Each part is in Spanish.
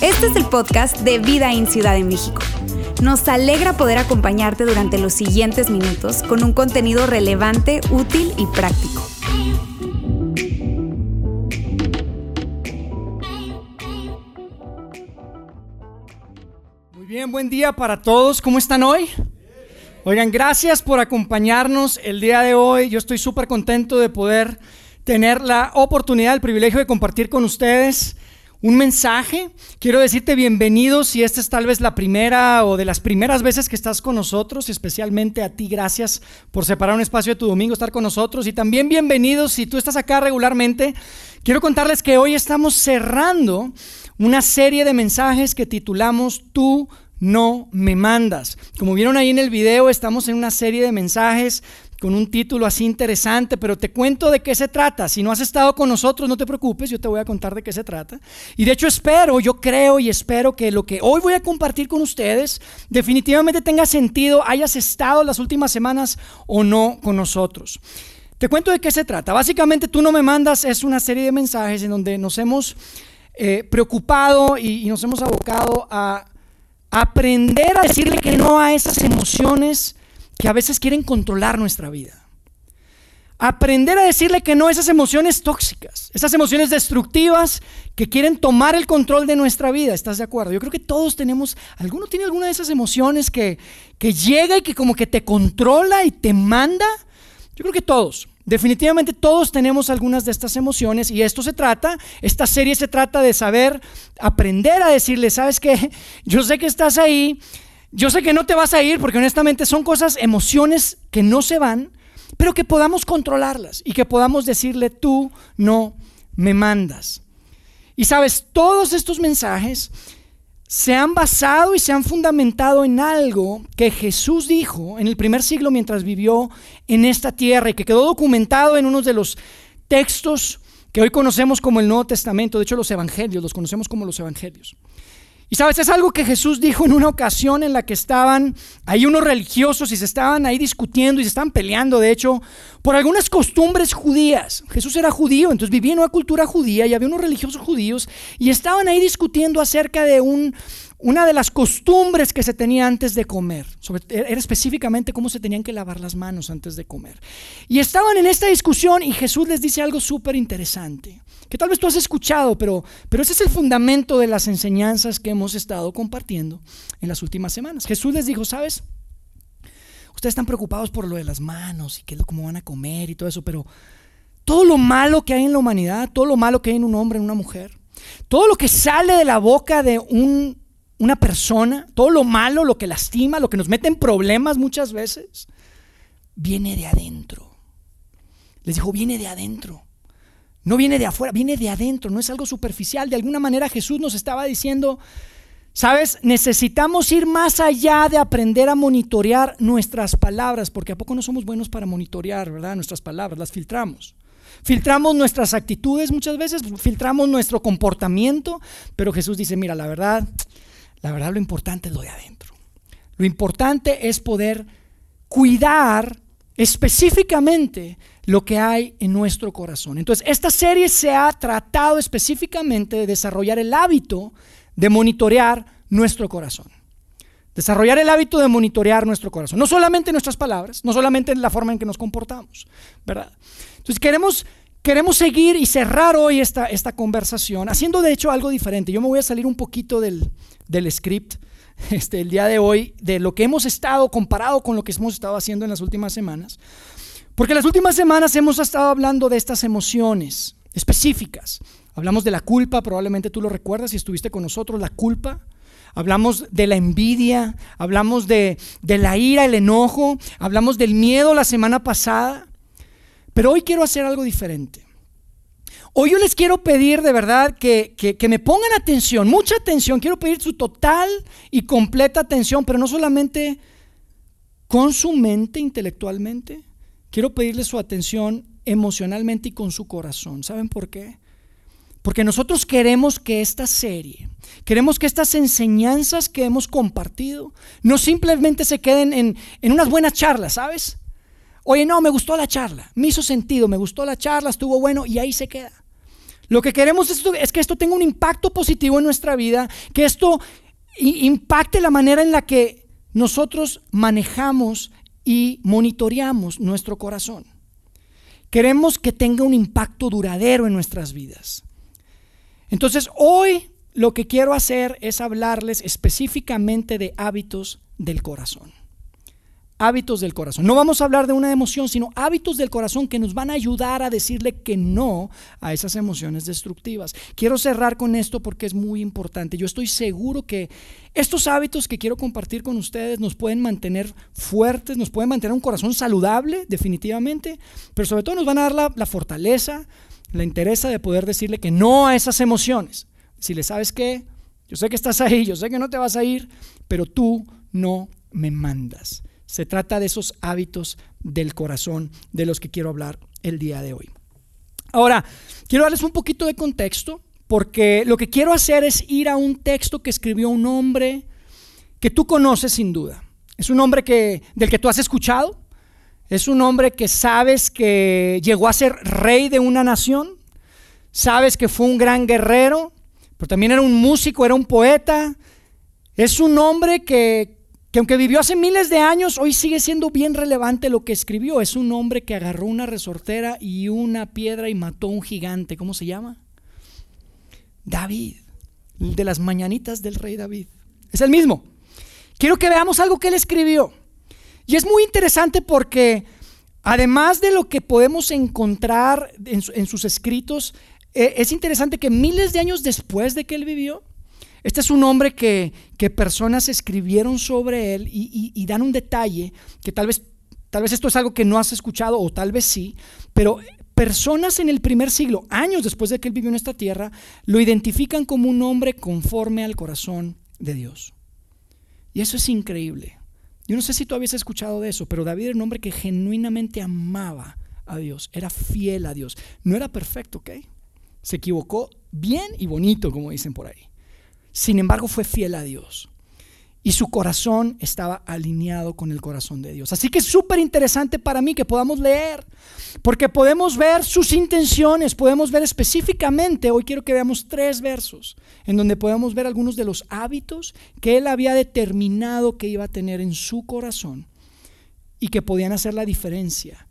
Este es el podcast de Vida en Ciudad de México. Nos alegra poder acompañarte durante los siguientes minutos con un contenido relevante, útil y práctico. Muy bien, buen día para todos. ¿Cómo están hoy? Oigan, gracias por acompañarnos el día de hoy. Yo estoy súper contento de poder tener la oportunidad, el privilegio de compartir con ustedes un mensaje. Quiero decirte bienvenido si esta es tal vez la primera o de las primeras veces que estás con nosotros, especialmente a ti, gracias por separar un espacio de tu domingo, estar con nosotros. Y también bienvenidos si tú estás acá regularmente. Quiero contarles que hoy estamos cerrando una serie de mensajes que titulamos Tú no me mandas. Como vieron ahí en el video, estamos en una serie de mensajes con un título así interesante, pero te cuento de qué se trata. Si no has estado con nosotros, no te preocupes, yo te voy a contar de qué se trata. Y de hecho espero, yo creo y espero que lo que hoy voy a compartir con ustedes definitivamente tenga sentido, hayas estado las últimas semanas o no con nosotros. Te cuento de qué se trata. Básicamente tú no me mandas, es una serie de mensajes en donde nos hemos eh, preocupado y, y nos hemos abocado a aprender a decirle que no a esas emociones que a veces quieren controlar nuestra vida. Aprender a decirle que no a esas emociones tóxicas, esas emociones destructivas que quieren tomar el control de nuestra vida. ¿Estás de acuerdo? Yo creo que todos tenemos, alguno tiene alguna de esas emociones que, que llega y que como que te controla y te manda. Yo creo que todos. Definitivamente todos tenemos algunas de estas emociones y esto se trata, esta serie se trata de saber aprender a decirle, ¿sabes qué? Yo sé que estás ahí, yo sé que no te vas a ir porque honestamente son cosas, emociones que no se van, pero que podamos controlarlas y que podamos decirle, tú no me mandas. Y sabes, todos estos mensajes se han basado y se han fundamentado en algo que Jesús dijo en el primer siglo mientras vivió en esta tierra y que quedó documentado en uno de los textos que hoy conocemos como el Nuevo Testamento, de hecho los Evangelios, los conocemos como los Evangelios. Y sabes, es algo que Jesús dijo en una ocasión en la que estaban ahí unos religiosos y se estaban ahí discutiendo y se estaban peleando, de hecho, por algunas costumbres judías. Jesús era judío, entonces vivía en una cultura judía y había unos religiosos judíos y estaban ahí discutiendo acerca de un, una de las costumbres que se tenía antes de comer. era específicamente cómo se tenían que lavar las manos antes de comer. Y estaban en esta discusión y Jesús les dice algo súper interesante que tal vez tú has escuchado, pero, pero ese es el fundamento de las enseñanzas que hemos estado compartiendo en las últimas semanas. Jesús les dijo, ¿sabes? Ustedes están preocupados por lo de las manos y qué es lo cómo van a comer y todo eso, pero todo lo malo que hay en la humanidad, todo lo malo que hay en un hombre, en una mujer, todo lo que sale de la boca de un, una persona, todo lo malo, lo que lastima, lo que nos mete en problemas muchas veces, viene de adentro. Les dijo, viene de adentro. No viene de afuera, viene de adentro, no es algo superficial. De alguna manera Jesús nos estaba diciendo, sabes, necesitamos ir más allá de aprender a monitorear nuestras palabras, porque a poco no somos buenos para monitorear, ¿verdad? Nuestras palabras, las filtramos. Filtramos nuestras actitudes muchas veces, filtramos nuestro comportamiento, pero Jesús dice, mira, la verdad, la verdad lo importante es lo de adentro. Lo importante es poder cuidar específicamente lo que hay en nuestro corazón. Entonces, esta serie se ha tratado específicamente de desarrollar el hábito de monitorear nuestro corazón. Desarrollar el hábito de monitorear nuestro corazón. No solamente en nuestras palabras, no solamente en la forma en que nos comportamos, ¿verdad? Entonces, queremos, queremos seguir y cerrar hoy esta, esta conversación haciendo de hecho algo diferente. Yo me voy a salir un poquito del, del script este, el día de hoy, de lo que hemos estado comparado con lo que hemos estado haciendo en las últimas semanas. Porque las últimas semanas hemos estado hablando de estas emociones específicas. Hablamos de la culpa, probablemente tú lo recuerdas si estuviste con nosotros, la culpa. Hablamos de la envidia, hablamos de, la ira, el enojo, hablamos del miedo la semana pasada. Pero hoy quiero hacer algo diferente. Hoy yo les quiero pedir de verdad que, que, me pongan atención, mucha atención. Quiero pedir su total y completa atención, pero no solamente con su mente intelectualmente, quiero pedirle su atención emocionalmente y con su corazón. ¿Saben por qué? Porque nosotros queremos que esta serie, queremos que estas enseñanzas que hemos compartido, no simplemente se queden en, unas buenas charlas, ¿sabes? Oye, no, me gustó la charla, me hizo sentido, me gustó la charla, estuvo bueno y ahí se queda. Lo que queremos es, que esto tenga un impacto positivo en nuestra vida, que esto impacte la manera en la que nosotros manejamos y monitoreamos nuestro corazón. Queremos que tenga un impacto duradero en nuestras vidas. Entonces, hoy lo que quiero hacer es hablarles específicamente de hábitos del corazón hábitos del corazón. No vamos a hablar de una emoción, sino hábitos del corazón que nos van a ayudar a decirle que no a esas emociones destructivas. Quiero cerrar con esto porque es muy importante. Yo estoy seguro que estos hábitos que quiero compartir con ustedes nos pueden mantener fuertes, nos pueden mantener un corazón saludable, definitivamente, pero sobre todo nos van a dar la, fortaleza, la interés de poder decirle que no a esas emociones. Si le sabes que, yo sé que estás ahí, yo sé que no te vas a ir, pero tú no me mandas. Se trata de esos hábitos del corazón de los que quiero hablar el día de hoy. Ahora, quiero darles un poquito de contexto porque lo que quiero hacer es ir a un texto que escribió un hombre que tú conoces sin duda. Es un hombre que, del que tú has escuchado. Es un hombre que sabes que llegó a ser rey de una nación. Sabes que fue un gran guerrero, pero también era un músico, era un poeta. Es un hombre que, que aunque vivió hace miles de años, hoy sigue siendo bien relevante lo que escribió. Es un hombre que agarró una resortera y una piedra y mató a un gigante. ¿Cómo se llama? David, de las mañanitas del rey David. Es el mismo. Quiero que veamos algo que él escribió. Y es muy interesante porque además de lo que podemos encontrar en, sus escritos, eh, es interesante que miles de años después de que él vivió, este es un hombre que, personas escribieron sobre él y, dan un detalle que tal vez, tal vez esto es algo que no has escuchado o tal vez sí, pero personas en el primer siglo, años después de que él vivió en esta tierra, lo identifican como un hombre conforme al corazón de Dios. Y eso es increíble. Yo no sé si tú habías escuchado de eso, pero David era un hombre que genuinamente amaba a Dios, era fiel a Dios. No era perfecto, ¿ok? Se equivocó bien y bonito, como dicen por ahí. Sin embargo, fue fiel a Dios. Y su corazón estaba alineado con el corazón de Dios. Así que es súper interesante para mí que podamos leer, porque podemos ver sus intenciones, podemos ver específicamente, hoy quiero que veamos tres versos, en donde podemos ver algunos de los hábitos que él había determinado que iba a tener en su corazón y que podían hacer la diferencia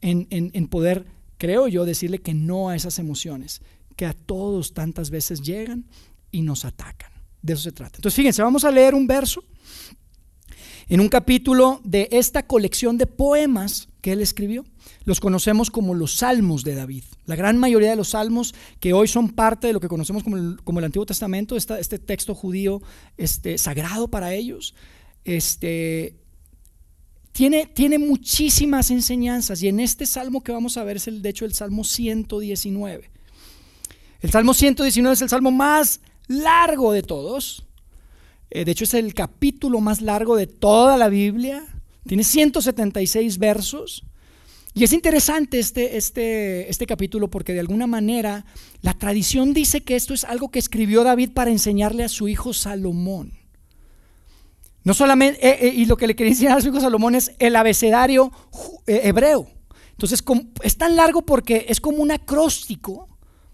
en, en poder, creo yo, decirle que no a esas emociones que a todos tantas veces llegan y nos atacan. De eso se trata. Entonces, fíjense, vamos a leer un verso en un capítulo de esta colección de poemas que él escribió. Los conocemos como los salmos de David. La gran mayoría de los salmos que hoy son parte de lo que conocemos como el, Antiguo Testamento, este texto judío este, sagrado para ellos, este, tiene, tiene muchísimas enseñanzas. Y en este salmo que vamos a ver es el, de hecho el Salmo 119. El Salmo 119 es el salmo más largo de todos. Eh, de hecho, es el capítulo más largo de toda la Biblia. Tiene 176 versos. Y es interesante este, este, este capítulo porque de alguna manera la tradición dice que esto es algo que escribió David para enseñarle a su hijo Salomón. No solamente, eh, eh, y lo que le quería enseñar a su hijo Salomón es el abecedario hebreo. Entonces, es tan largo porque es como un acróstico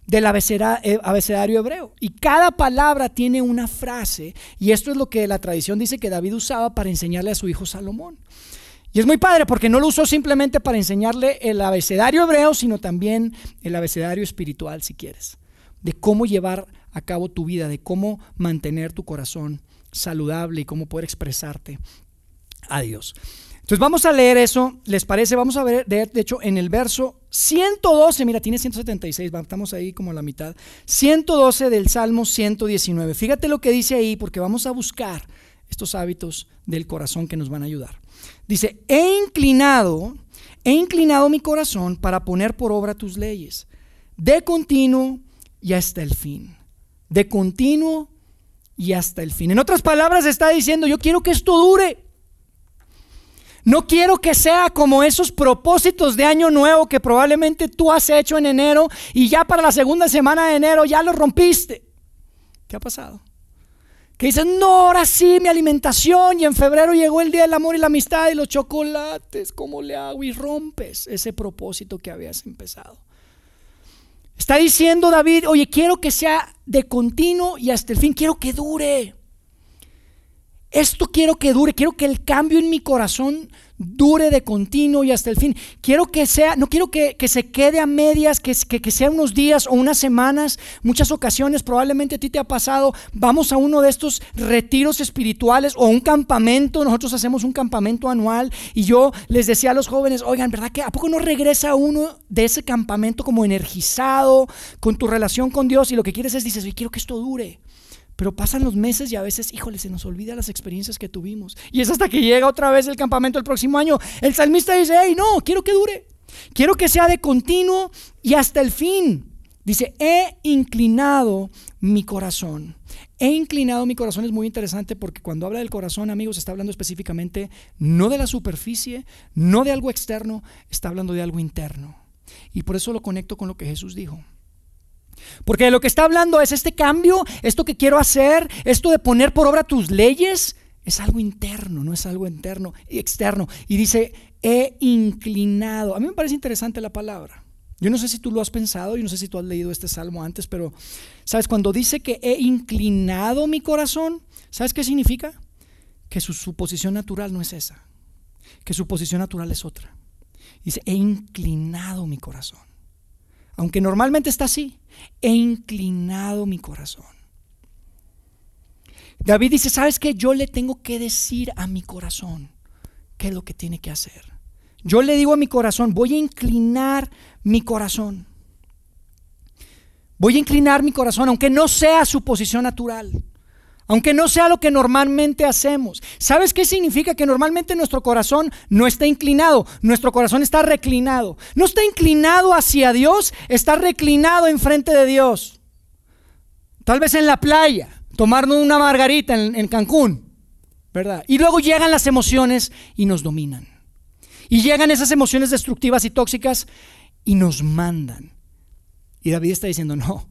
del eh, abecedario hebreo. Y cada palabra tiene una frase, y esto es lo que la tradición dice que David usaba para enseñarle a su hijo Salomón. Y es muy padre porque no lo usó simplemente para enseñarle el abecedario hebreo, sino también el abecedario espiritual, si quieres, de cómo llevar a cabo tu vida, de cómo mantener tu corazón saludable y cómo poder expresarte a Dios. Entonces vamos a leer eso, ¿les parece? Vamos a ver, de, hecho, en el verso 112, mira, tiene 176, estamos ahí como a la mitad, 112 del Salmo 119. Fíjate lo que dice ahí, porque vamos a buscar estos hábitos del corazón que nos van a ayudar. Dice, he inclinado, he inclinado mi corazón para poner por obra tus leyes, de continuo y hasta el fin. De continuo y hasta el fin. En otras palabras, está diciendo, yo quiero que esto dure. No quiero que sea como esos propósitos de año nuevo que probablemente tú has hecho en enero y ya para la segunda semana de enero ya lo rompiste. ¿Qué ha pasado? que dicen, no, ahora sí, mi alimentación, y en febrero llegó el Día del Amor y la Amistad y los chocolates, ¿cómo le hago? Y rompes ese propósito que habías empezado. Está diciendo David, oye, quiero que sea de continuo y hasta el fin, quiero que dure. Esto quiero que dure, quiero que el cambio en mi corazón dure de continuo y hasta el fin. Quiero que sea, no quiero que, se quede a medias, que, que, que sea unos días o unas semanas. Muchas ocasiones probablemente a ti te ha pasado, vamos a uno de estos retiros espirituales o un campamento. Nosotros hacemos un campamento anual y yo les decía a los jóvenes, oigan, ¿verdad que a poco no regresa uno de ese campamento como energizado con tu relación con Dios y lo que quieres es, dices, quiero que esto dure. Pero pasan los meses y a veces, híjole, se nos olvida las experiencias que tuvimos. Y es hasta que llega otra vez el campamento el próximo año. El salmista dice, hey, no, quiero que dure. Quiero que sea de continuo y hasta el fin. Dice, he inclinado mi corazón. He inclinado mi corazón es muy interesante porque cuando habla del corazón, amigos, está hablando específicamente no de la superficie, no de algo externo, está hablando de algo interno. Y por eso lo conecto con lo que Jesús dijo. Porque de lo que está hablando es este cambio, esto que quiero hacer, esto de poner por obra tus leyes, es algo interno, no es algo interno y externo. Y dice, he inclinado. A mí me parece interesante la palabra. Yo no sé si tú lo has pensado, yo no sé si tú has leído este salmo antes, pero sabes, cuando dice que he inclinado mi corazón, ¿sabes qué significa? Que su, su posición natural no es esa, que su posición natural es otra. Dice, he inclinado mi corazón aunque normalmente está así, he inclinado mi corazón. David dice, ¿sabes qué? Yo le tengo que decir a mi corazón qué es lo que tiene que hacer. Yo le digo a mi corazón, voy a inclinar mi corazón. Voy a inclinar mi corazón, aunque no sea su posición natural aunque no sea lo que normalmente hacemos. ¿Sabes qué significa? Que normalmente nuestro corazón no está inclinado, nuestro corazón está reclinado. No está inclinado hacia Dios, está reclinado enfrente de Dios. Tal vez en la playa, tomarnos una margarita en, Cancún, ¿verdad? Y luego llegan las emociones y nos dominan. Y llegan esas emociones destructivas y tóxicas y nos mandan. Y David está diciendo, no,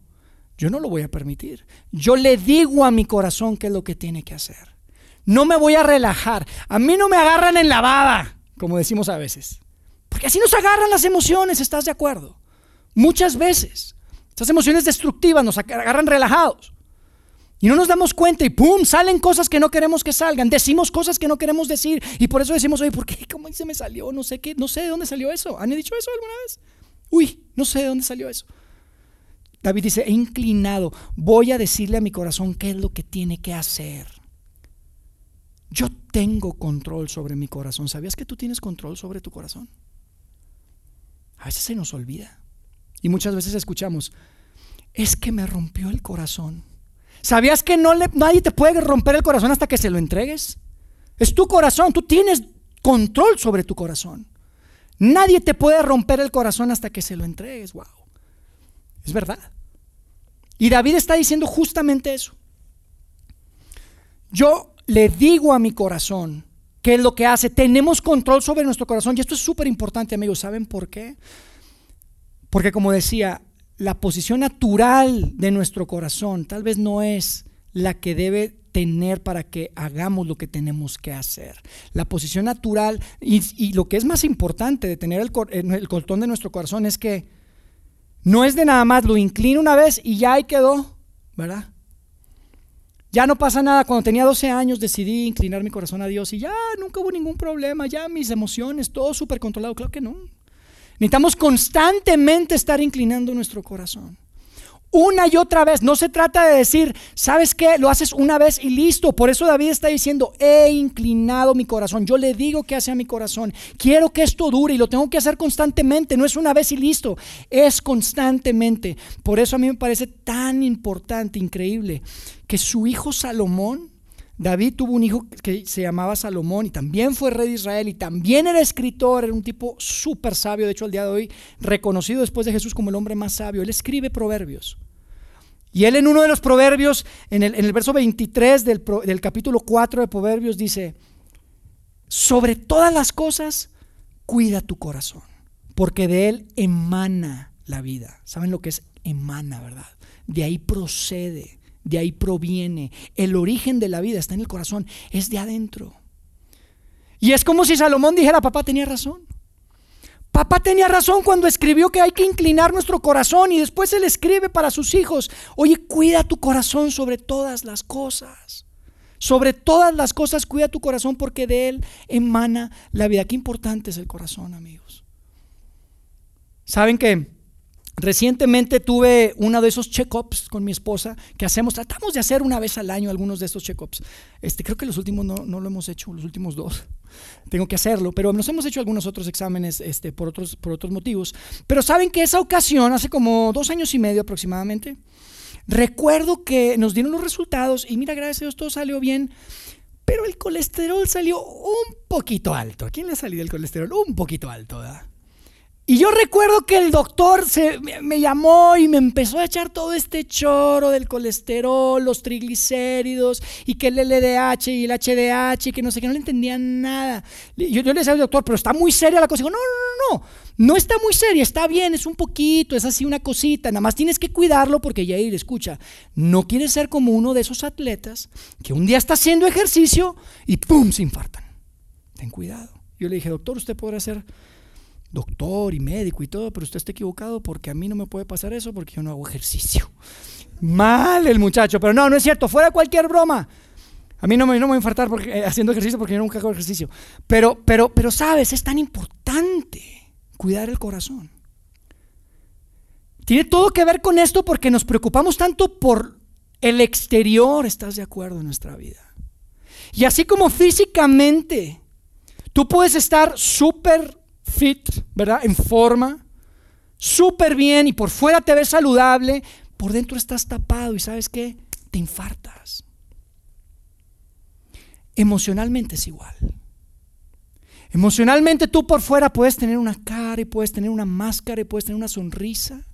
yo no lo voy a permitir. Yo le digo a mi corazón qué es lo que tiene que hacer. No me voy a relajar. A mí no me agarran en la baba, como decimos a veces. Porque así nos agarran las emociones, ¿estás de acuerdo? Muchas veces. Estas emociones destructivas nos agarran relajados. Y no nos damos cuenta y ¡pum! Salen cosas que no queremos que salgan. Decimos cosas que no queremos decir. Y por eso decimos, oye, ¿por qué? ¿Cómo se me salió? No sé qué, no sé de dónde salió eso. ¿Han dicho eso alguna vez? Uy, no sé de dónde salió eso. David dice, he inclinado, voy a decirle a mi corazón qué es lo que tiene que hacer. Yo tengo control sobre mi corazón. ¿Sabías que tú tienes control sobre tu corazón? A veces se nos olvida. Y muchas veces escuchamos, es que me rompió el corazón. ¿Sabías que no nadie te puede romper el corazón hasta que se lo entregues? Es tu corazón, tú tienes control sobre tu corazón. Nadie te puede romper el corazón hasta que se lo entregues. Wow. Es verdad. Y David está diciendo justamente eso. Yo le digo a mi corazón qué es lo que hace. Tenemos control sobre nuestro corazón. Y esto es súper importante, amigos. ¿Saben por qué? Porque como decía, la posición natural de nuestro corazón tal vez no es la que debe tener para que hagamos lo que tenemos que hacer. La posición natural y, lo que es más importante de tener el, el, de nuestro corazón es que no es de nada más, lo inclino una vez y ya ahí quedó, ¿verdad? Ya no pasa nada. Cuando tenía 12 años decidí inclinar mi corazón a Dios y ya nunca hubo ningún problema, ya mis emociones, todo súper controlado. Claro que no. Necesitamos constantemente estar inclinando nuestro corazón una y otra vez. No se trata de decir, ¿sabes qué? Lo haces una vez y listo. Por eso David está diciendo, he inclinado mi corazón. Yo le digo que hace a mi corazón. Quiero que esto dure y lo tengo que hacer constantemente. No es una vez y listo. Es constantemente. Por eso a mí me parece tan importante, increíble, que su hijo Salomón David tuvo un hijo que se llamaba Salomón y también fue rey de Israel y también era escritor, era un tipo súper sabio, de hecho al día de hoy reconocido después de Jesús como el hombre más sabio. Él escribe proverbios. Y él en uno de los proverbios, en el, verso 23 del, del capítulo 4 de Proverbios, dice, sobre todas las cosas, cuida tu corazón, porque de él emana la vida. ¿Saben lo que es emana, verdad? De ahí procede de ahí proviene. El origen de la vida está en el corazón, es de adentro. Y es como si Salomón dijera, papá tenía razón. Papá tenía razón cuando escribió que hay que inclinar nuestro corazón y después él escribe para sus hijos, oye, cuida tu corazón sobre todas las cosas. Sobre todas las cosas cuida tu corazón porque de él emana la vida. Qué importante es el corazón, amigos. ¿Saben que Recientemente tuve uno de esos check-ups con mi esposa que hacemos, tratamos de hacer una vez al año algunos de estos check-ups. Este, creo que los últimos no, lo hemos hecho, los últimos dos. Tengo que hacerlo, pero nos hemos hecho algunos otros exámenes este, por, otros, por otros motivos. Pero saben que esa ocasión, hace como dos años y medio aproximadamente, recuerdo que nos dieron los resultados y mira, gracias a Dios todo salió bien, pero el colesterol salió un poquito alto. ¿A quién le ha salido el colesterol? Un poquito alto, ¿verdad? Y yo recuerdo que el doctor se, me, llamó y me empezó a echar todo este choro del colesterol, los triglicéridos y que el LDH y el HDH y que no sé qué, no le entendía nada. Yo, le decía al doctor, pero está muy seria la cosa. Digo, no, no, no, no, no está muy seria, está bien, es un poquito, es así una cosita, nada más tienes que cuidarlo porque ya ir, escucha, no quieres ser como uno de esos atletas que un día está haciendo ejercicio y ¡pum! se infartan. Ten cuidado. Yo le dije, doctor, usted podrá hacer doctor y médico y todo, pero usted está equivocado porque a mí no me puede pasar eso porque yo no hago ejercicio. Mal el muchacho, pero no, no es cierto, fuera cualquier broma. A mí no me, no me voy a infartar eh, haciendo ejercicio porque yo nunca hago ejercicio. Pero, pero, pero, sabes, es tan importante cuidar el corazón. Tiene todo que ver con esto porque nos preocupamos tanto por el exterior, ¿estás de acuerdo en nuestra vida? Y así como físicamente, tú puedes estar súper fit, ¿verdad? En forma, súper bien y por fuera te ves saludable, por dentro estás tapado y sabes qué, te infartas. Emocionalmente es igual. Emocionalmente tú por fuera puedes tener una cara y puedes tener una máscara y puedes tener una sonrisa.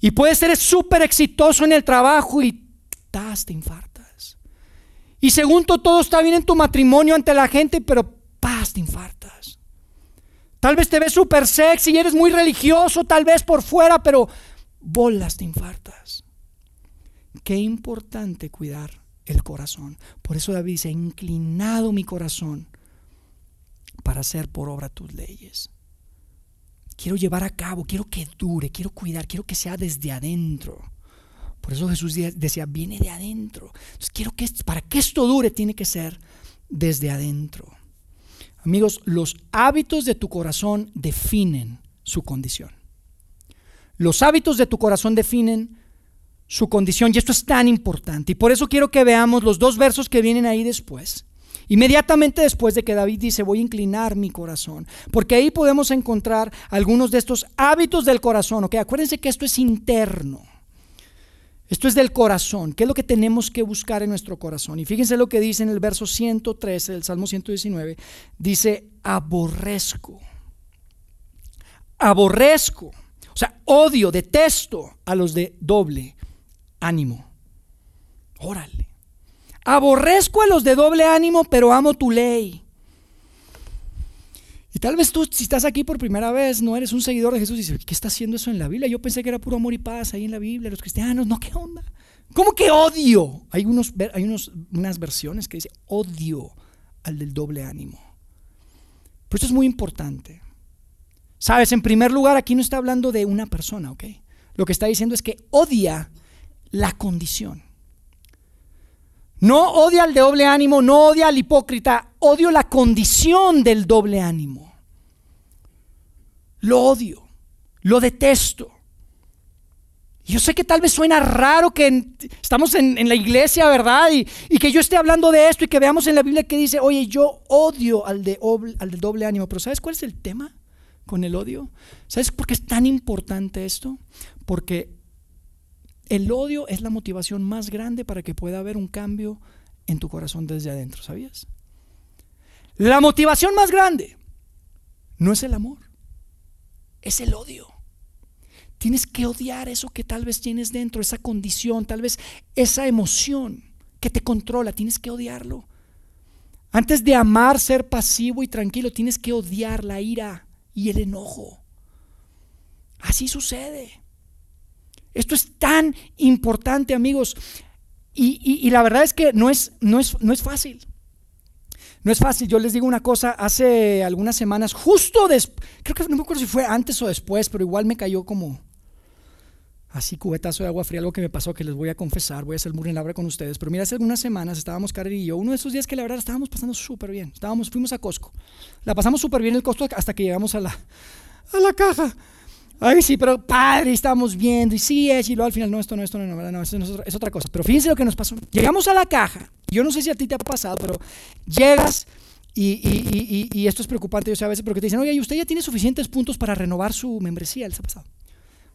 Y puedes ser súper exitoso en el trabajo y te infartas. Y según todo está bien en tu matrimonio ante la gente, pero paz, te infartas. Tal vez te ves súper sexy y eres muy religioso, tal vez por fuera, pero bolas te infartas. Qué importante cuidar el corazón. Por eso David dice, inclinado mi corazón para hacer por obra tus leyes. Quiero llevar a cabo, quiero que dure, quiero cuidar, quiero que sea desde adentro. Por eso Jesús decía, viene de adentro. Entonces quiero que para que esto dure tiene que ser desde adentro. Amigos, los hábitos de tu corazón definen su condición. Los hábitos de tu corazón definen su condición y esto es tan importante. Y por eso quiero que veamos los dos versos que vienen ahí después. Inmediatamente después de que David dice, voy a inclinar mi corazón, porque ahí podemos encontrar algunos de estos hábitos del corazón, ¿ok? Acuérdense que esto es interno. Esto es del corazón. ¿Qué es lo que tenemos que buscar en nuestro corazón? Y fíjense lo que dice en el verso 113 del Salmo 119. Dice, aborrezco. Aborrezco. O sea, odio, detesto a los de doble ánimo. Órale. Aborrezco a los de doble ánimo, pero amo tu ley. Y tal vez tú, si estás aquí por primera vez, no eres un seguidor de Jesús y dices, ¿qué está haciendo eso en la Biblia? Yo pensé que era puro amor y paz ahí en la Biblia, los cristianos, no, ¿qué onda? ¿Cómo que odio? Hay, unos, hay unos, unas versiones que dice odio al del doble ánimo. Pero esto es muy importante. Sabes, en primer lugar, aquí no está hablando de una persona, ¿ok? Lo que está diciendo es que odia la condición. No odia al doble ánimo, no odia al hipócrita, odio la condición del doble ánimo. Lo odio, lo detesto. Yo sé que tal vez suena raro que estamos en, la iglesia, ¿verdad? Y, que yo esté hablando de esto y que veamos en la Biblia que dice, oye, yo odio al, de, al del doble ánimo. Pero ¿sabes cuál es el tema con el odio? ¿Sabes por qué es tan importante esto? Porque el odio es la motivación más grande para que pueda haber un cambio en tu corazón desde adentro, ¿sabías? La motivación más grande no es el amor es el odio. Tienes que odiar eso que tal vez tienes dentro, esa condición, tal vez esa emoción que te controla, tienes que odiarlo. Antes de amar, ser pasivo y tranquilo, tienes que odiar la ira y el enojo. Así sucede. Esto es tan importante, amigos. Y, la verdad es que no es, no, es, no es fácil. No es fácil. Yo les digo una cosa, hace algunas semanas, justo después, creo que no me acuerdo si fue antes o después, pero igual me cayó como así cubetazo de agua fría, algo que me pasó que les voy a confesar, voy a hacer muy con ustedes. Pero mira, hace algunas semanas estábamos Karen y yo, uno de esos días que la verdad estábamos pasando súper bien. Estábamos, fuimos a Costco. La pasamos súper bien el Costco hasta que llegamos a la, a la caja. Ay, sí, pero padre, estábamos viendo, y sí es, y luego al final, no, esto no, esto no, no, no, esto es, otra cosa. Pero fíjense lo que nos pasó. Llegamos a la caja, yo no sé si a ti te ha pasado, pero llegas y, esto es preocupante, yo sé a veces, porque te dicen, oye, ¿y usted ya tiene suficientes puntos para renovar su membresía? ¿Les ha pasado?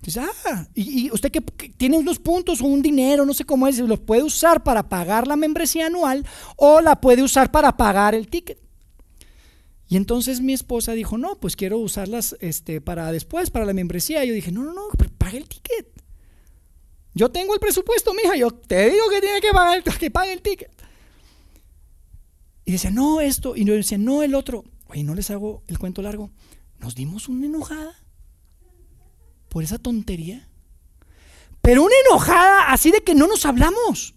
Dice, ah, y, usted que, tiene unos puntos o un dinero, no sé cómo es, los puede usar para pagar la membresía anual o la puede usar para pagar el ticket. Y entonces mi esposa dijo, no, pues quiero usarlas este, para después, para la membresía. Y yo dije, no, no, no, pague el ticket. Yo tengo el presupuesto, mija, yo te digo que tiene que pagar, que pague el ticket. Y decía, no, esto, y yo decía, no, el otro. Oye, no les hago el cuento largo. Nos dimos una enojada por esa tontería. Pero una enojada así de que no nos hablamos.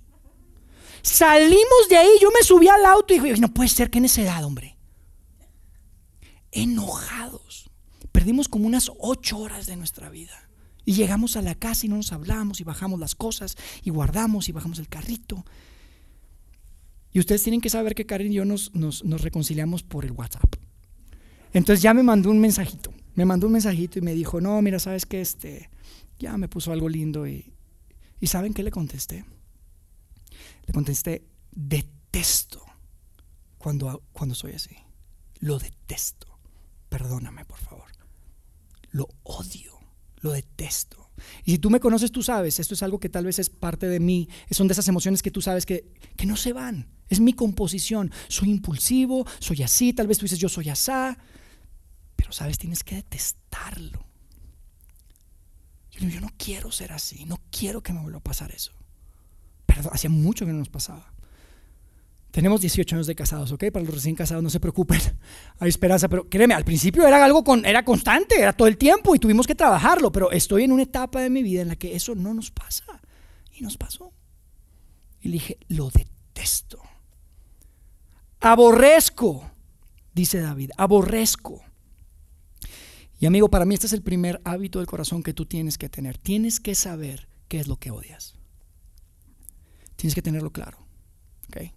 Salimos de ahí, yo me subí al auto y dije, no puede ser, qué necedad, hombre enojados. Perdimos como unas ocho horas de nuestra vida. Y llegamos a la casa y no nos hablamos y bajamos las cosas y guardamos y bajamos el carrito. Y ustedes tienen que saber que Karen y yo nos, nos, reconciliamos por el WhatsApp. Entonces ya me mandó un mensajito. Me mandó un mensajito y me dijo, no, mira, sabes que este, ya me puso algo lindo. Y, y ¿saben qué le contesté? Le contesté, detesto cuando, cuando soy así. Lo detesto perdóname, por favor. Lo odio, lo detesto. Y si tú me conoces, tú sabes, esto es algo que tal vez es parte de mí, son de esas emociones que tú sabes que, que no se van. Es mi composición. Soy impulsivo, soy así, tal vez tú dices yo soy asá, pero sabes, tienes que detestarlo. Yo, no quiero ser así, no quiero que me vuelva a pasar eso. Perdón, hacía mucho que no nos pasaba. Tenemos 18 años de casados, ¿ok? Para los recién casados no se preocupen, hay esperanza, pero créeme, al principio era algo con, era constante, era todo el tiempo y tuvimos que trabajarlo, pero estoy en una etapa de mi vida en la que eso no nos pasa y nos pasó. Y dije, lo detesto. Aborrezco, dice David, aborrezco. Y amigo, para mí este es el primer hábito del corazón que tú tienes que tener. Tienes que saber qué es lo que odias. Tienes que tenerlo claro. ¿ok?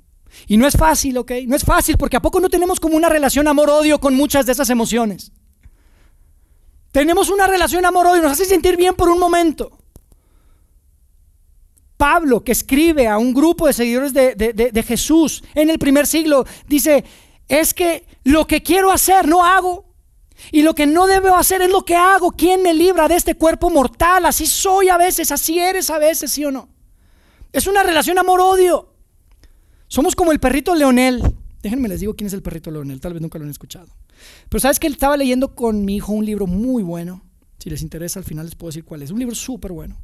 Y no es fácil, ¿ok? No es fácil porque a poco no tenemos como una relación amor-odio con muchas de esas emociones. Tenemos una relación amor-odio, nos hace sentir bien por un momento. Pablo, que escribe a un grupo de seguidores de, de, Jesús en el primer siglo, dice, es que lo que quiero hacer no hago. Y lo que no debo hacer es lo que hago. ¿Quién me libra de este cuerpo mortal? Así soy a veces, así eres a veces, ¿sí o no? Es una relación amor-odio. Somos como el perrito Leonel. Déjenme les digo quién es el perrito Leonel, tal vez nunca lo han escuchado. Pero sabes que estaba leyendo con mi hijo un libro muy bueno. Si les interesa, al final les puedo decir cuál es. Un libro súper bueno.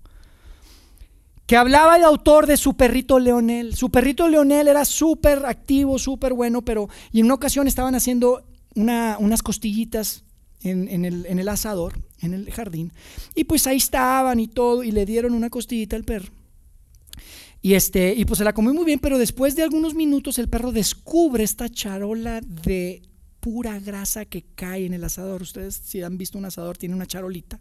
Que hablaba el autor de su perrito Leonel. Su perrito Leonel era súper activo, súper bueno, pero y en una ocasión estaban haciendo unas costillitas en, el, en el asador, en el jardín. Y pues ahí estaban y todo, y le dieron una costillita al perro. Y, este, y pues se la comió muy bien, pero después de algunos minutos el perro descubre esta charola de pura grasa que cae en el asador. Ustedes si han visto un asador, tiene una charolita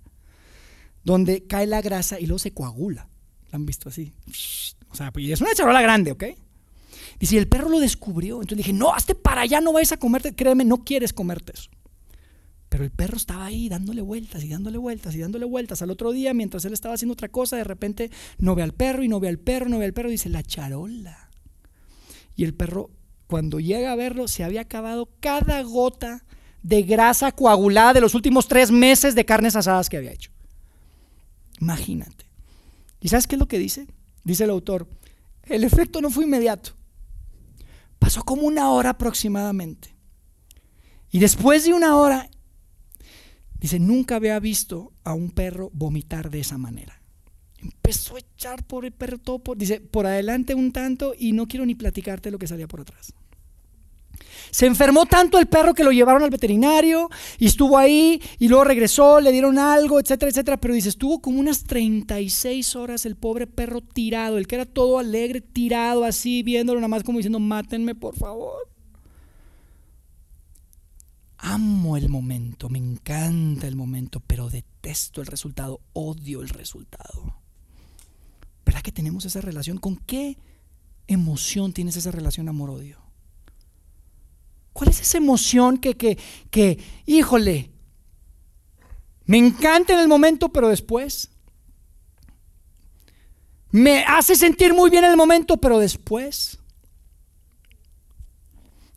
donde cae la grasa y luego se coagula. ¿La han visto así? O sea, pues, es una charola grande, ¿ok? Dice, y el perro lo descubrió. Entonces dije, no, hazte para allá, no vayas a comerte. Créeme, no quieres comerte eso. Pero el perro estaba ahí dándole vueltas y dándole vueltas y dándole vueltas. Al otro día, mientras él estaba haciendo otra cosa, de repente no ve al perro y no ve al perro, no ve al perro. Dice, la charola. Y el perro, cuando llega a verlo, se había acabado cada gota de grasa coagulada de los últimos tres meses de carnes asadas que había hecho. Imagínate. ¿Y sabes qué es lo que dice? Dice el autor, el efecto no fue inmediato. Pasó como una hora aproximadamente. Y después de una hora, Dice, nunca había visto a un perro vomitar de esa manera. Empezó a echar por el perro todo, por, dice, por adelante un tanto y no quiero ni platicarte lo que salía por atrás. Se enfermó tanto el perro que lo llevaron al veterinario y estuvo ahí y luego regresó, le dieron algo, etcétera, etcétera. Pero dice, estuvo como unas 36 horas el pobre perro tirado, el que era todo alegre, tirado así, viéndolo nada más como diciendo, mátenme por favor. Amo el momento, me encanta el momento, pero detesto el resultado, odio el resultado. ¿Verdad que tenemos esa relación? ¿Con qué emoción tienes esa relación amor-odio? ¿Cuál es esa emoción que, que, que, híjole, me encanta en el momento, pero después? Me hace sentir muy bien en el momento, pero después.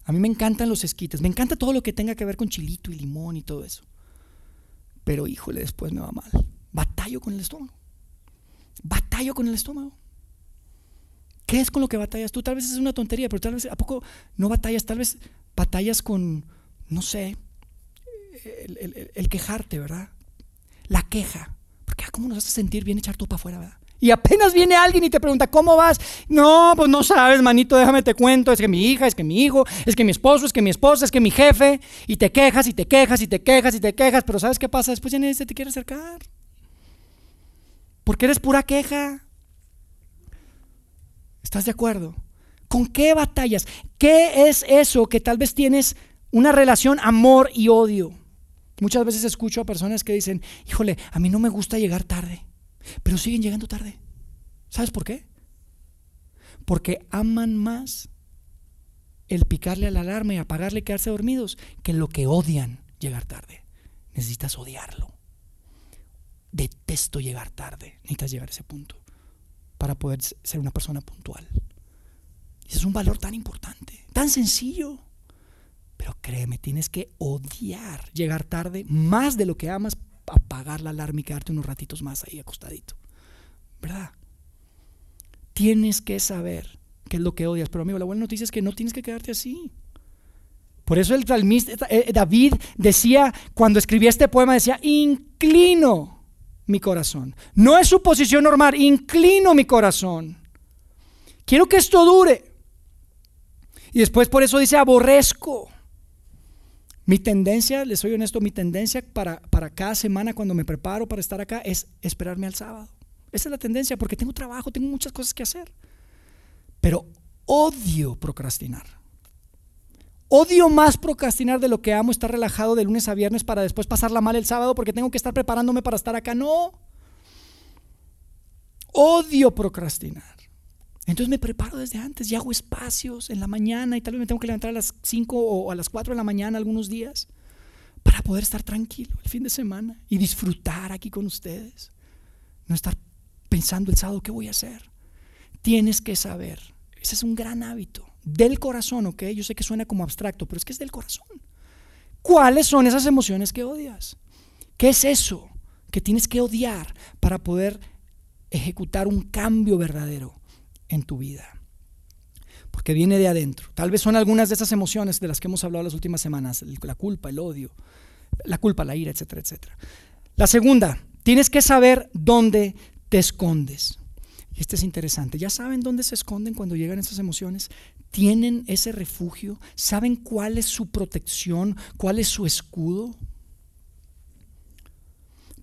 A mí me encantan los esquites, me encanta todo lo que tenga que ver con chilito y limón y todo eso. Pero híjole, después me va mal. Batallo con el estómago. Batallo con el estómago. ¿Qué es con lo que batallas tú? Tal vez es una tontería, pero tal vez, ¿a poco no batallas? Tal vez batallas con, no sé, el, quejarte, ¿verdad? La queja. Porque ah, ¿cómo nos hace sentir bien echar todo para afuera, verdad? Y apenas viene alguien y te pregunta, ¿cómo vas? No, pues no sabes, manito, déjame te cuento. Es que mi hija, es que mi hijo, es que mi esposo, es que mi esposa, es que mi jefe. Y te quejas y te quejas y te quejas y te quejas. Pero ¿sabes qué pasa? Después ya nadie se te quiere acercar. Porque eres pura queja. ¿Estás de acuerdo? ¿Con qué batallas? ¿Qué es eso que tal vez tienes una relación amor y odio? Muchas veces escucho a personas que dicen, híjole, a mí no me gusta llegar tarde, pero siguen llegando tarde. ¿Sabes por qué? Porque aman más el picarle a la alarma y apagarle y quedarse dormidos que lo que odian llegar tarde. Necesitas odiarlo. Detesto llegar tarde. Necesitas llegar a ese punto para poder ser una persona puntual. Ese es un valor tan importante, tan sencillo. Pero créeme, tienes que odiar llegar tarde más de lo que amas, apagar la alarma y quedarte unos ratitos más ahí acostadito. ¿Verdad? Tienes que saber qué es lo que odias. Pero amigo, la buena noticia es que no tienes que quedarte así. Por eso el eh, David decía, cuando escribía este poema, decía, inclino mi corazón. No es su posición normal, inclino mi corazón. Quiero que esto dure. Y después por eso dice aborrezco. Mi tendencia, les soy honesto, mi tendencia para, para cada semana cuando me preparo para estar acá es esperarme al sábado. Esa es la tendencia porque tengo trabajo, tengo muchas cosas que hacer. Pero odio procrastinar. Odio más procrastinar de lo que amo estar relajado de lunes a viernes para después pasarla mal el sábado porque tengo que estar preparándome para estar acá. No. Odio procrastinar. Entonces me preparo desde antes y hago espacios en la mañana y tal vez me tengo que levantar a las 5 o a las 4 de la mañana algunos días para poder estar tranquilo el fin de semana y disfrutar aquí con ustedes. No estar pensando el sábado qué voy a hacer. Tienes que saber, ese es un gran hábito del corazón, ¿ok? Yo sé que suena como abstracto, pero es que es del corazón. ¿Cuáles son esas emociones que odias? ¿Qué es eso que tienes que odiar para poder ejecutar un cambio verdadero? En tu vida. Porque viene de adentro. Tal vez son algunas de esas emociones de las que hemos hablado las últimas semanas, la culpa, el odio, la culpa, la ira, etcétera, etcétera. La segunda, tienes que saber dónde te escondes. Y este es interesante. ¿Ya saben dónde se esconden cuando llegan esas emociones? ¿Tienen ese refugio? ¿Saben cuál es su protección? ¿Cuál es su escudo?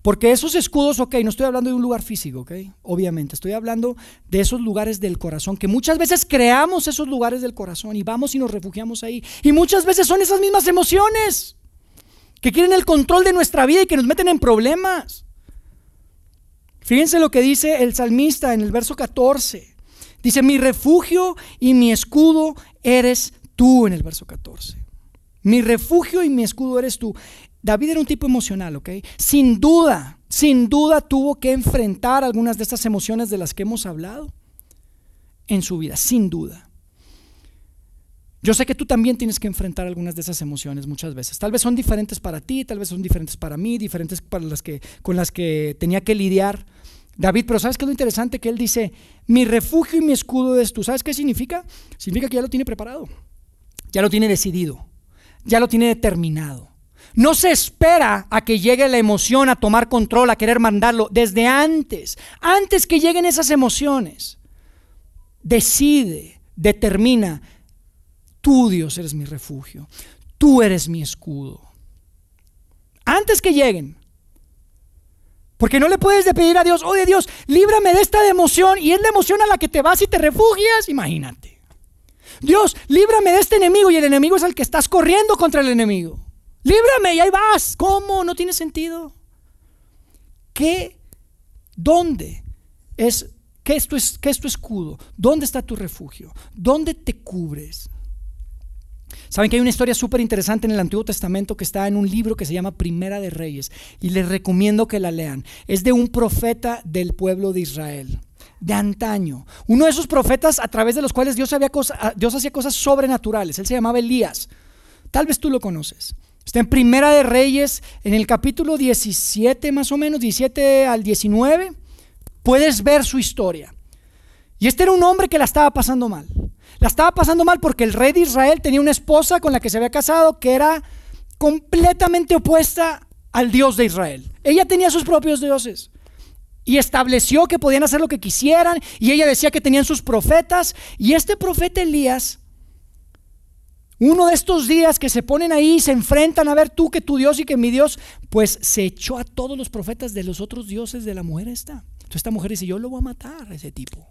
Porque esos escudos, ok, no estoy hablando de un lugar físico, ok, obviamente, estoy hablando de esos lugares del corazón, que muchas veces creamos esos lugares del corazón y vamos y nos refugiamos ahí. Y muchas veces son esas mismas emociones que quieren el control de nuestra vida y que nos meten en problemas. Fíjense lo que dice el salmista en el verso 14. Dice, mi refugio y mi escudo eres tú en el verso 14. Mi refugio y mi escudo eres tú. David era un tipo emocional, ¿ok? Sin duda, sin duda tuvo que enfrentar algunas de estas emociones de las que hemos hablado en su vida, sin duda. Yo sé que tú también tienes que enfrentar algunas de esas emociones muchas veces. Tal vez son diferentes para ti, tal vez son diferentes para mí, diferentes para las que, con las que tenía que lidiar David. Pero ¿sabes qué es lo interesante? Que él dice, mi refugio y mi escudo es tú. ¿Sabes qué significa? Significa que ya lo tiene preparado, ya lo tiene decidido, ya lo tiene determinado. No se espera a que llegue la emoción a tomar control, a querer mandarlo desde antes, antes que lleguen esas emociones. Decide, determina, Tú, Dios, eres mi refugio. Tú eres mi escudo. Antes que lleguen. Porque no le puedes pedir a Dios, oye Dios, líbrame de esta emoción y es la emoción a la que te vas y te refugias. Imagínate. Dios, líbrame de este enemigo y el enemigo es el que estás corriendo contra el enemigo. Líbrame y ahí vas. ¿Cómo? No tiene sentido. ¿Qué? ¿Dónde es ¿Qué es, tu, ¿Qué es, tu, escudo? ¿Dónde está tu refugio? ¿Dónde te cubres? Saben que hay una historia súper interesante en el Antiguo Testamento que está en un libro que se llama Primera de Reyes y les recomiendo que la lean. Es de un profeta del pueblo de Israel, de antaño. Uno de esos profetas a través de los cuales Dios, Dios hacía cosas sobrenaturales. Él se llamaba Elías. Tal vez tú lo conoces. Está en Primera de Reyes, en el capítulo 17 más o menos, 17 al 19. Puedes ver su historia. Y este era un hombre que la estaba pasando mal. La estaba pasando mal porque el rey de Israel tenía una esposa con la que se había casado que era completamente opuesta al Dios de Israel. Ella tenía sus propios dioses y estableció que podían hacer lo que quisieran y ella decía que tenían sus profetas y este profeta Elías uno de estos días que se ponen ahí y se enfrentan a ver tú que tu Dios y que mi Dios, pues se echó a todos los profetas de los otros dioses de la mujer esta. Entonces esta mujer dice, yo lo voy a matar a ese tipo.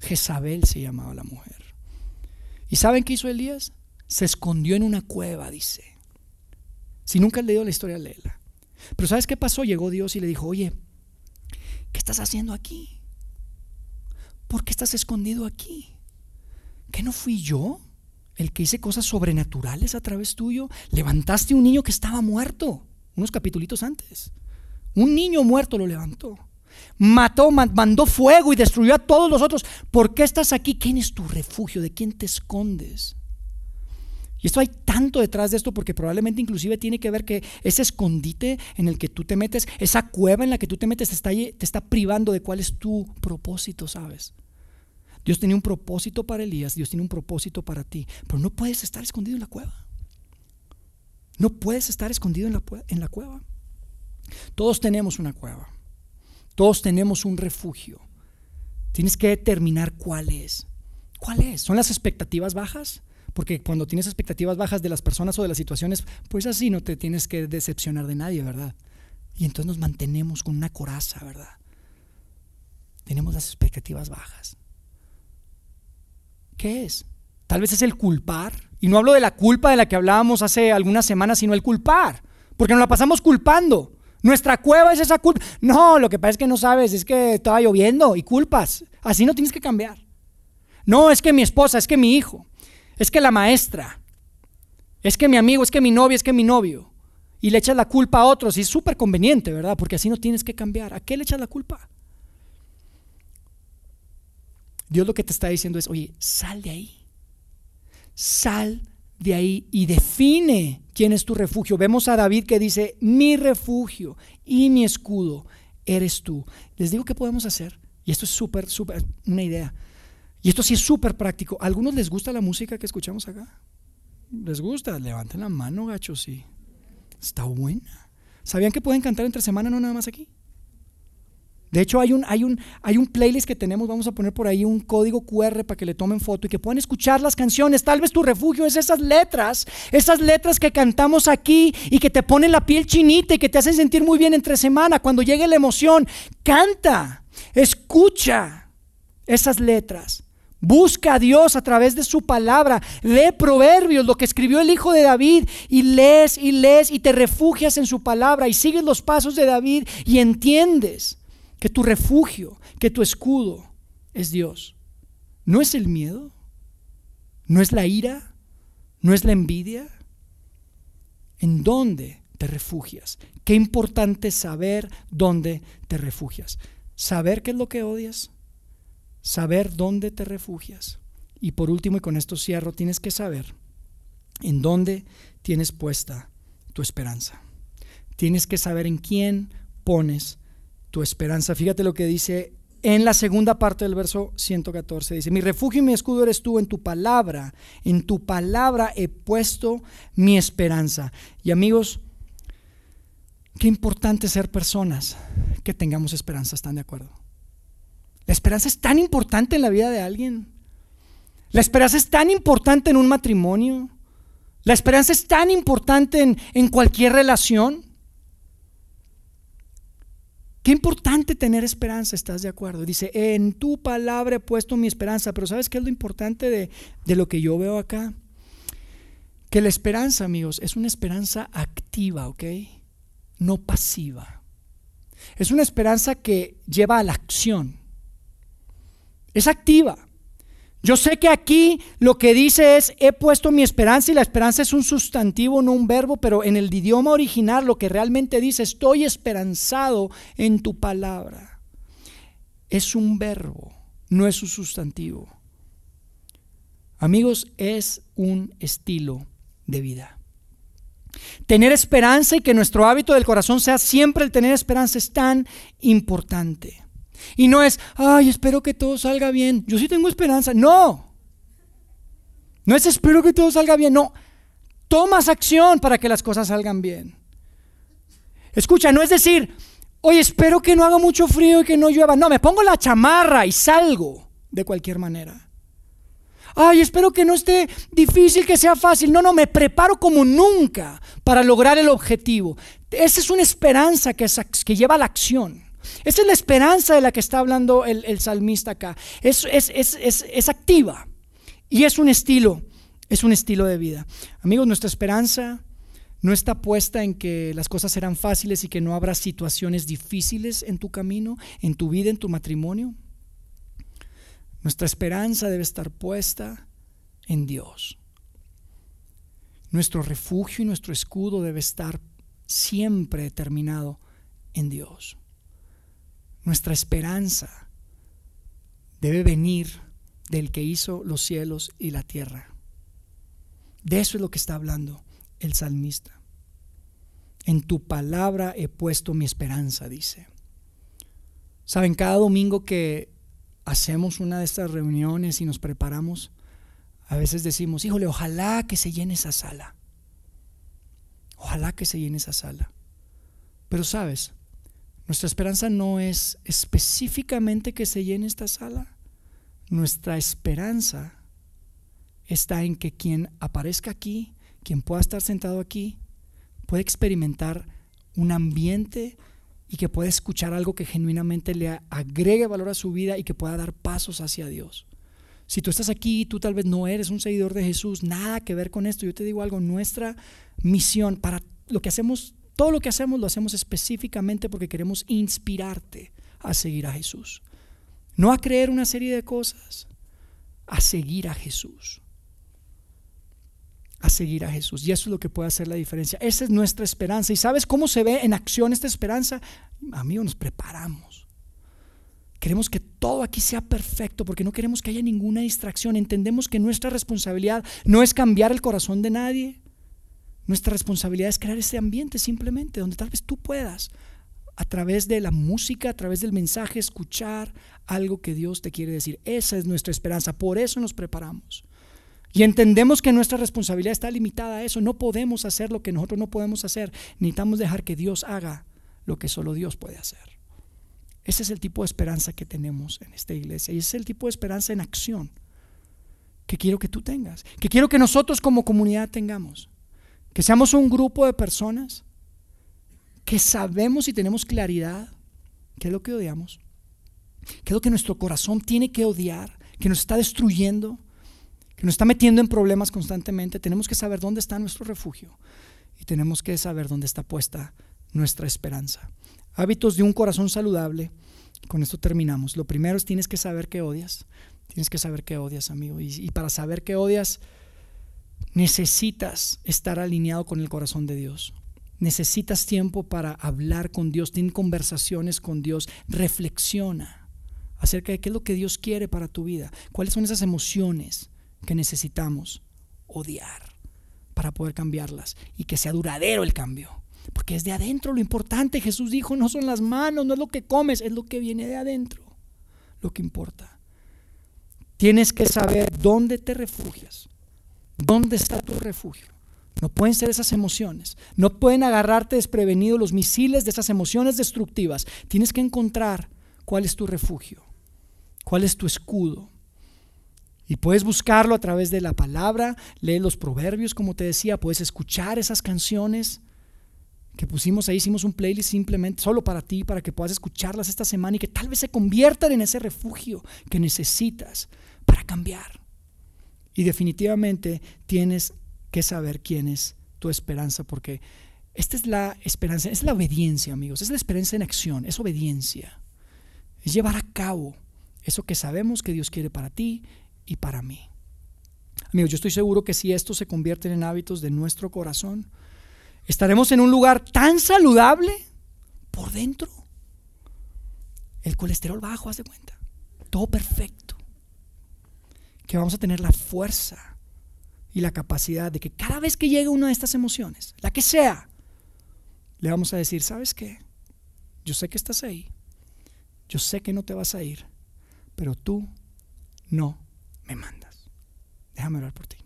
Jezabel se llamaba la mujer. ¿Y saben qué hizo Elías? Se escondió en una cueva, dice. Si nunca has leído la historia, léela. Pero ¿sabes qué pasó? Llegó Dios y le dijo, oye, ¿qué estás haciendo aquí? ¿Por qué estás escondido aquí? ¿Que no fui yo el que hice cosas sobrenaturales a través tuyo? Levantaste un niño que estaba muerto, unos capítulos antes. Un niño muerto lo levantó mató, mandó fuego y destruyó a todos los otros. ¿Por qué estás aquí? ¿Quién es tu refugio? ¿De quién te escondes? Y esto hay tanto detrás de esto porque probablemente inclusive tiene que ver que ese escondite en el que tú te metes, esa cueva en la que tú te metes te está, te está privando de cuál es tu propósito, ¿sabes? Dios tenía un propósito para Elías, Dios tiene un propósito para ti, pero no puedes estar escondido en la cueva. No puedes estar escondido en la, en la cueva. Todos tenemos una cueva. Todos tenemos un refugio. Tienes que determinar cuál es. ¿Cuál es? ¿Son las expectativas bajas? Porque cuando tienes expectativas bajas de las personas o de las situaciones, pues así no te tienes que decepcionar de nadie, ¿verdad? Y entonces nos mantenemos con una coraza, ¿verdad? Tenemos las expectativas bajas. ¿Qué es? Tal vez es el culpar. Y no hablo de la culpa de la que hablábamos hace algunas semanas, sino el culpar. Porque nos la pasamos culpando. Nuestra cueva es esa culpa. No, lo que pasa es que no sabes, es que estaba lloviendo y culpas. Así no tienes que cambiar. No, es que mi esposa, es que mi hijo, es que la maestra, es que mi amigo, es que mi novia, es que mi novio. Y le echas la culpa a otros y es súper conveniente, ¿verdad? Porque así no tienes que cambiar. ¿A qué le echas la culpa? Dios lo que te está diciendo es, oye, sal de ahí. Sal de ahí y define quién es tu refugio. Vemos a David que dice, mi refugio y mi escudo eres tú. Les digo qué podemos hacer. Y esto es súper, súper, una idea. Y esto sí es súper práctico. ¿A algunos les gusta la música que escuchamos acá? ¿Les gusta? Levanten la mano, gachos, sí. Está buena. ¿Sabían que pueden cantar entre semana, no nada más aquí? De hecho, hay un, hay, un, hay un playlist que tenemos, vamos a poner por ahí un código QR para que le tomen foto y que puedan escuchar las canciones. Tal vez tu refugio es esas letras, esas letras que cantamos aquí y que te ponen la piel chinita y que te hacen sentir muy bien entre semana. Cuando llegue la emoción, canta, escucha esas letras. Busca a Dios a través de su palabra. Lee proverbios, lo que escribió el hijo de David, y lees y lees y te refugias en su palabra y sigues los pasos de David y entiendes que tu refugio, que tu escudo es Dios. ¿No es el miedo? ¿No es la ira? ¿No es la envidia? ¿En dónde te refugias? Qué importante saber dónde te refugias. Saber qué es lo que odias. Saber dónde te refugias. Y por último, y con esto cierro, tienes que saber en dónde tienes puesta tu esperanza. Tienes que saber en quién pones tu esperanza. Fíjate lo que dice en la segunda parte del verso 114. Dice, mi refugio y mi escudo eres tú en tu palabra. En tu palabra he puesto mi esperanza. Y amigos, qué importante ser personas que tengamos esperanza, ¿están de acuerdo? La esperanza es tan importante en la vida de alguien. La esperanza es tan importante en un matrimonio. La esperanza es tan importante en, en cualquier relación. Qué importante tener esperanza, ¿estás de acuerdo? Dice, en tu palabra he puesto mi esperanza, pero ¿sabes qué es lo importante de, de lo que yo veo acá? Que la esperanza, amigos, es una esperanza activa, ¿ok? No pasiva. Es una esperanza que lleva a la acción. Es activa. Yo sé que aquí lo que dice es, he puesto mi esperanza y la esperanza es un sustantivo, no un verbo, pero en el idioma original lo que realmente dice, estoy esperanzado en tu palabra. Es un verbo, no es un sustantivo. Amigos, es un estilo de vida. Tener esperanza y que nuestro hábito del corazón sea siempre el tener esperanza es tan importante. Y no es, ay, espero que todo salga bien. Yo sí tengo esperanza. No. No es espero que todo salga bien. No. Tomas acción para que las cosas salgan bien. Escucha, no es decir, oye, espero que no haga mucho frío y que no llueva. No, me pongo la chamarra y salgo de cualquier manera. Ay, espero que no esté difícil, que sea fácil. No, no, me preparo como nunca para lograr el objetivo. Esa es una esperanza que, que lleva a la acción. Esa es la esperanza de la que está hablando el, salmista acá. Es, es, activa y es un estilo, es un estilo de vida. Amigos, nuestra esperanza no está puesta en que las cosas serán fáciles y que no habrá situaciones difíciles en tu camino, en tu vida, en tu matrimonio. Nuestra esperanza debe estar puesta en Dios. Nuestro refugio y nuestro escudo debe estar siempre determinado en Dios. Nuestra esperanza debe venir del que hizo los cielos y la tierra. De eso es lo que está hablando el salmista. En tu palabra he puesto mi esperanza, dice. Saben, cada domingo que hacemos una de estas reuniones y nos preparamos, a veces decimos, híjole, ojalá que se llene esa sala. Ojalá que se llene esa sala. Pero sabes, nuestra esperanza no es específicamente que se llene esta sala. Nuestra esperanza está en que quien aparezca aquí, quien pueda estar sentado aquí, puede experimentar un ambiente y que pueda escuchar algo que genuinamente le agregue valor a su vida y que pueda dar pasos hacia Dios. Si tú estás aquí, tú tal vez no eres un seguidor de Jesús, nada que ver con esto. Yo te digo algo, nuestra misión para lo que hacemos todo lo que hacemos lo hacemos específicamente porque queremos inspirarte a seguir a Jesús. No a creer una serie de cosas, a seguir a Jesús. A seguir a Jesús. Y eso es lo que puede hacer la diferencia. Esa es nuestra esperanza. ¿Y sabes cómo se ve en acción esta esperanza? Amigo, nos preparamos. Queremos que todo aquí sea perfecto porque no queremos que haya ninguna distracción. Entendemos que nuestra responsabilidad no es cambiar el corazón de nadie. Nuestra responsabilidad es crear ese ambiente simplemente donde tal vez tú puedas, a través de la música, a través del mensaje, escuchar algo que Dios te quiere decir. Esa es nuestra esperanza, por eso nos preparamos. Y entendemos que nuestra responsabilidad está limitada a eso. No podemos hacer lo que nosotros no podemos hacer. Necesitamos dejar que Dios haga lo que solo Dios puede hacer. Ese es el tipo de esperanza que tenemos en esta iglesia. Y ese es el tipo de esperanza en acción que quiero que tú tengas. Que quiero que nosotros como comunidad tengamos. Que seamos un grupo de personas que sabemos y tenemos claridad qué es lo que odiamos, qué es lo que nuestro corazón tiene que odiar, que nos está destruyendo, que nos está metiendo en problemas constantemente. Tenemos que saber dónde está nuestro refugio y tenemos que saber dónde está puesta nuestra esperanza. Hábitos de un corazón saludable. Con esto terminamos. Lo primero es tienes que saber que odias. Tienes que saber que odias, amigo. Y, y para saber que odias, necesitas estar alineado con el corazón de Dios. Necesitas tiempo para hablar con Dios, tener conversaciones con Dios, reflexiona acerca de qué es lo que Dios quiere para tu vida, cuáles son esas emociones que necesitamos odiar para poder cambiarlas y que sea duradero el cambio. Porque es de adentro lo importante. Jesús dijo, no son las manos, no es lo que comes, es lo que viene de adentro, lo que importa. Tienes que saber dónde te refugias ¿Dónde está tu refugio? No pueden ser esas emociones. No pueden agarrarte desprevenido los misiles de esas emociones destructivas. Tienes que encontrar cuál es tu refugio, cuál es tu escudo. Y puedes buscarlo a través de la palabra, leer los proverbios, como te decía, puedes escuchar esas canciones que pusimos ahí, hicimos un playlist simplemente solo para ti, para que puedas escucharlas esta semana y que tal vez se conviertan en ese refugio que necesitas para cambiar. Y definitivamente tienes que saber quién es tu esperanza, porque esta es la esperanza, es la obediencia, amigos, es la esperanza en acción, es obediencia, es llevar a cabo eso que sabemos que Dios quiere para ti y para mí. Amigos, yo estoy seguro que si esto se convierte en hábitos de nuestro corazón, estaremos en un lugar tan saludable por dentro. El colesterol bajo, haz de cuenta. Todo perfecto. Que vamos a tener la fuerza y la capacidad de que cada vez que llegue una de estas emociones, la que sea, le vamos a decir, ¿sabes qué? Yo sé que estás ahí. Yo sé que no te vas a ir, pero tú no me mandas. Déjame orar por ti.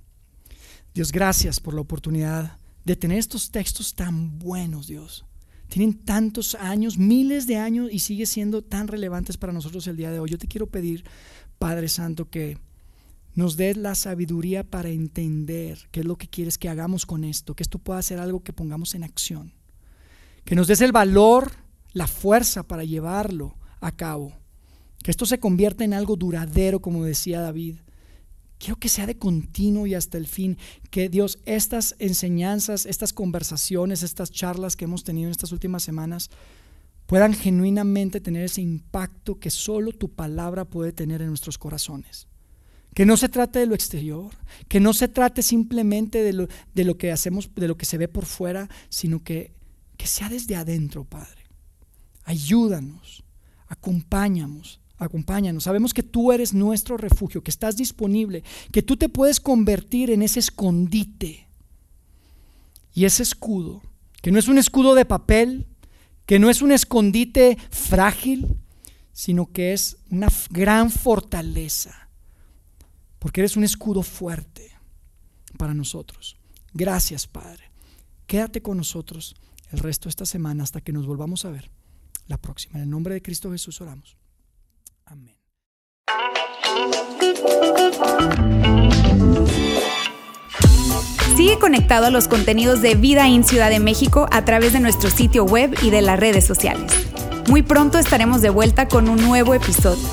Dios, gracias por la oportunidad de tener estos textos tan buenos, Dios. Tienen tantos años, miles de años y sigue siendo tan relevantes para nosotros el día de hoy. Yo te quiero pedir, Padre Santo, que nos des la sabiduría para entender qué es lo que quieres que hagamos con esto, que esto pueda ser algo que pongamos en acción. Que nos des el valor, la fuerza para llevarlo a cabo. Que esto se convierta en algo duradero, como decía David. Quiero que sea de continuo y hasta el fin. Que Dios, estas enseñanzas, estas conversaciones, estas charlas que hemos tenido en estas últimas semanas, puedan genuinamente tener ese impacto que solo tu palabra puede tener en nuestros corazones. Que no se trate de lo exterior, que no se trate simplemente de lo, de lo que hacemos, de lo que se ve por fuera, sino que, que sea desde adentro, Padre. Ayúdanos, acompáñanos, acompáñanos. Sabemos que tú eres nuestro refugio, que estás disponible, que tú te puedes convertir en ese escondite y ese escudo, que no es un escudo de papel, que no es un escondite frágil, sino que es una gran fortaleza porque eres un escudo fuerte para nosotros. Gracias, Padre. Quédate con nosotros el resto de esta semana hasta que nos volvamos a ver la próxima. En el nombre de Cristo Jesús oramos. Amén. Sigue conectado a los contenidos de Vida en Ciudad de México a través de nuestro sitio web y de las redes sociales. Muy pronto estaremos de vuelta con un nuevo episodio.